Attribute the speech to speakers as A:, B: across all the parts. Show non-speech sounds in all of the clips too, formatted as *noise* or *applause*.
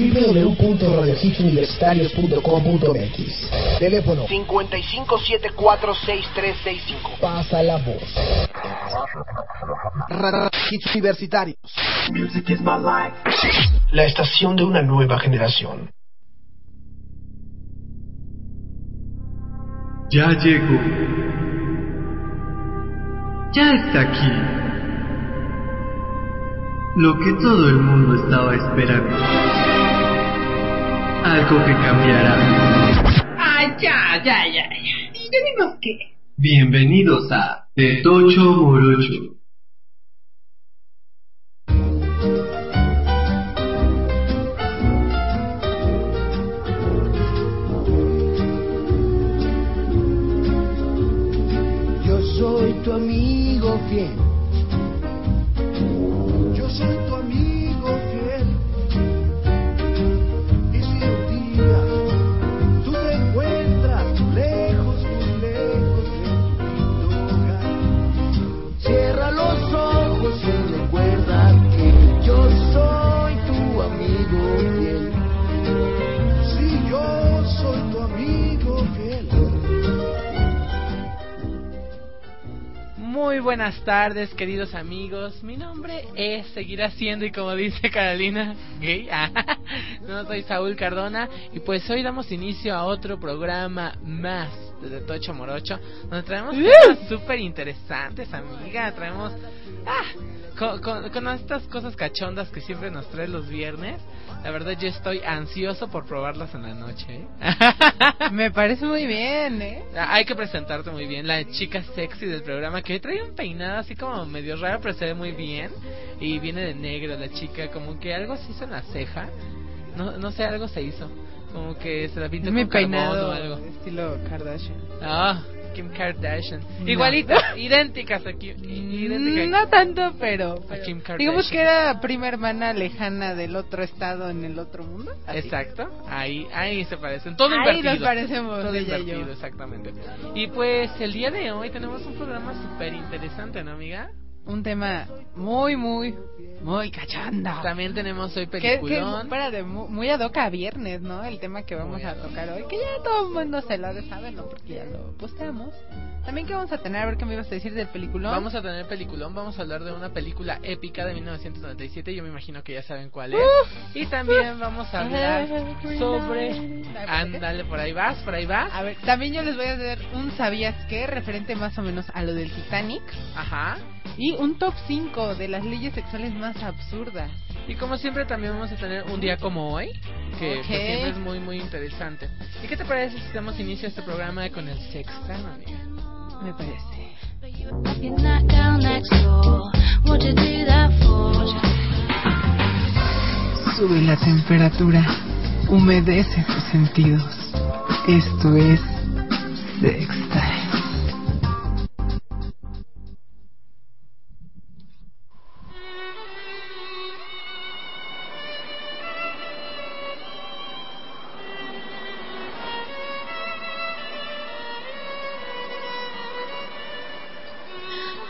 A: www.radiohitsuniversitarios.com.mx Teléfono
B: 55746365.
A: Pasa la voz.
B: Radio Hits Universitarios.
A: Music is my life.
B: La estación de una nueva generación.
C: Ya llegó. Ya está aquí. Lo que todo el mundo estaba esperando. Algo que cambiará.
D: Ay, ya, ya, ya, ya. ¿Y tenemos qué?
C: Bienvenidos a De Tocho Morocho.
E: Buenas tardes, queridos amigos. Mi nombre es, seguirá siendo, y como dice Carolina, gay. Ah, *laughs* no, soy Saúl Cardona. Y pues hoy damos inicio a otro programa más de Tocho Morocho, donde traemos cosas súper interesantes, amiga. Traemos. Ah, con, con, con estas cosas cachondas que siempre nos trae los viernes. La verdad, yo estoy ansioso por probarlas en la noche. ¿eh? *laughs*
F: Me parece muy bien, ¿eh?
E: Ah, Hay que presentarte muy bien, la chica sexy del programa que hoy trae un peinado así como medio raro, pero se ve muy bien. Y viene de negro la chica, como que algo se hizo en la ceja. No, no sé, algo se hizo. Como que se la pintó
F: Mi
E: con
F: peinado
E: o algo.
F: estilo Kardashian.
E: Ah, Kim Kardashian.
F: No.
E: Igualita, *laughs* idénticas a Kim. idéntica-
F: No tanto, pero, pero
E: Kim
F: digamos que era prima hermana lejana del otro estado en el otro mundo. así.
E: Exacto, ahí, ahí se parecen, todo
F: Ahí
E: invertido.
F: nos parecemos,
E: todo invertido, exactamente. Y pues el día de hoy tenemos un programa súper interesante, ¿no, amiga?
F: Un tema muy, muy, muy cachanda.
E: También tenemos hoy
F: Que,
E: peliculón.
F: que espérate, mu- muy ad hoc a viernes, ¿no? El tema que vamos
E: Muy
F: a tocar hoy, que ya todo el mundo se lo ha de saber, ¿no? Porque ya lo posteamos. También que vamos a tener, a ver qué me ibas a decir del peliculón.
E: Vamos a tener peliculón, vamos a hablar de una película épica de 1997, yo me imagino que ya saben cuál es. y también vamos a hablar sobre... Ándale, por ahí vas, por ahí vas.
F: A ver, también yo les voy a hacer un sabías qué referente más o menos a lo del Titanic
E: Ajá.
F: Y un top 5 de las leyes sexuales más absurdas.
E: Y como siempre también vamos a tener un día como hoy, que pues, siempre es muy muy interesante. ¿Y qué te parece si damos inicio a este programa con el sexta, amiga?
F: Me parece. Sube la temperatura, humedece tus sentidos. Esto es Sexta.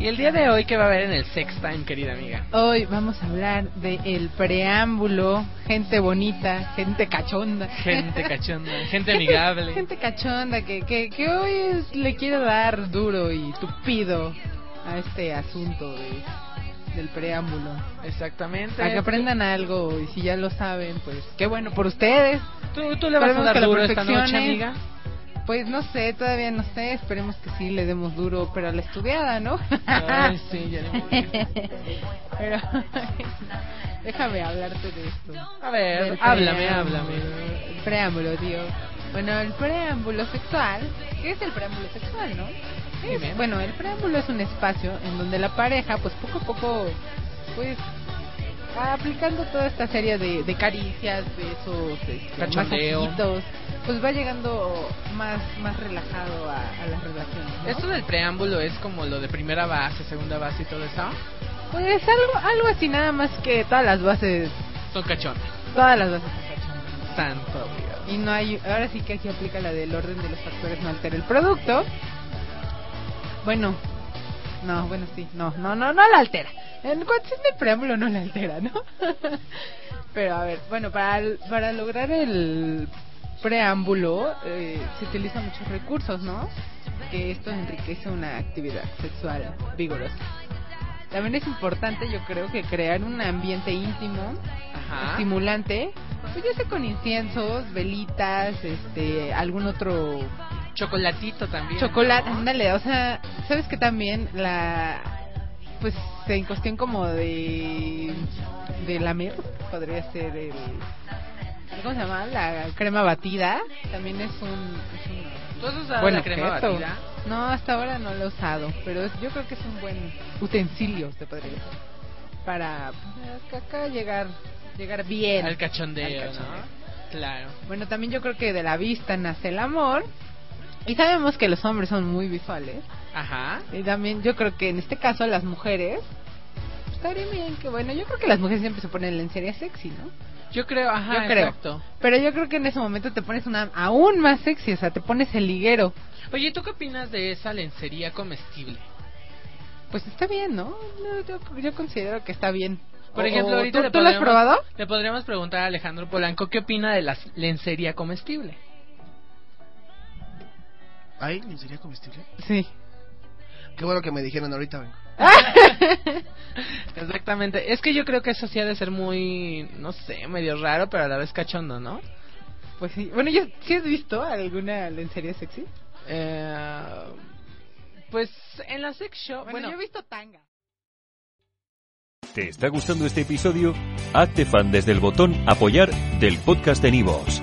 E: Y el día de hoy, ¿qué va a haber en el Sex Time, querida amiga?
F: Hoy vamos a hablar del el preámbulo, gente bonita, gente cachonda.
E: Gente cachonda, *laughs* gente amigable.
F: Gente cachonda que, que, que hoy es- le quiere dar duro y tupido a este asunto de, del preámbulo.
E: Exactamente.
F: Para que aprendan algo y si ya lo saben, pues qué bueno por ustedes.
E: ¿Tú, tú le vas a dar duro esta noche, amiga?
F: Pues no sé, todavía no sé, esperemos que sí le demos duro, pero a la estudiada, ¿no?
E: Ay, sí, ya no *laughs*
F: pero *laughs* déjame hablarte de esto.
E: A ver, háblame, háblame.
F: El preámbulo, tío. Bueno, el preámbulo sexual, ¿qué es el preámbulo sexual, no? Es- bueno, el preámbulo es un espacio en donde la pareja, pues poco a poco, pues va aplicando toda esta serie de, de caricias, besos, este, masajitos, pues va llegando más más relajado a, a las relaciones. ¿no?
E: ¿Esto del preámbulo es como lo de primera base, segunda base y todo eso?
F: Pues algo, algo así, nada más que todas las bases,
E: Son cachones.
F: todas las bases son cachondas.
E: Santo Dios.
F: Y no hay, ahora sí que aquí aplica la del orden de los factores no altera el producto. Bueno, no, bueno sí, no, no, no, no la altera. En cuestión de preámbulo no la altera, ¿no? *laughs* Pero a ver, bueno, para, para lograr el preámbulo eh, se utilizan muchos recursos, ¿no? Que esto enriquece una actividad sexual vigorosa. También es importante, yo creo, que crear un ambiente íntimo
E: Ajá.
F: estimulante, pues ya sea con inciensos, velitas, este, algún otro
E: Chocolatito también.
F: chocolate,
E: ¿no?
F: ándale, o sea, sabes que también la, pues en cuestión como de, de lamer, podría ser el, ¿cómo se llama? La crema batida, también es un, es un
E: ¿Tú has usado
F: buen
E: la crema
F: objeto.
E: batida?
F: No, hasta ahora no lo he usado, pero es- yo creo que es un buen utensilio, se podría decir, para pues, acá llegar, llegar bien
E: Al cachondeo,
F: al cachondeo.
E: ¿no? Claro.
F: Bueno, también yo creo que de la vista nace el amor. Y sabemos que los hombres son muy visuales.
E: Ajá.
F: Y también yo creo que en este caso las mujeres... pues, Estaría bien que, bueno, yo creo que las mujeres siempre se ponen lencería sexy, ¿no?
E: Yo creo, ajá,
F: Yo creo.
E: exacto.
F: Pero yo creo que en ese momento te pones una aún más sexy, o sea, te pones el liguero.
E: Oye, ¿tú qué opinas de esa lencería comestible?
F: Pues está bien, ¿no? No, yo, yo considero que está bien.
E: Por ejemplo, ahorita
F: ¿tú,
E: le
F: tú lo has probado?
E: Le podríamos preguntar a Alejandro Polanco qué opina de la lencería comestible.
B: ¿Ay? ¿Sería comestible?
F: Sí.
B: Qué bueno que me dijeron ahorita, vengo. *laughs*
E: Exactamente. Es que yo creo que eso sí ha de ser muy, no sé, medio raro, pero a la vez cachondo, ¿no?
F: Pues sí. Bueno, yo, ¿sí has visto alguna lencería sexy?
E: Eh, pues en la sex shop,
F: Bueno,
E: bueno,
F: yo he visto tanga.
G: ¿Te está gustando este episodio? Hazte fan desde el botón Apoyar del podcast de Nivos.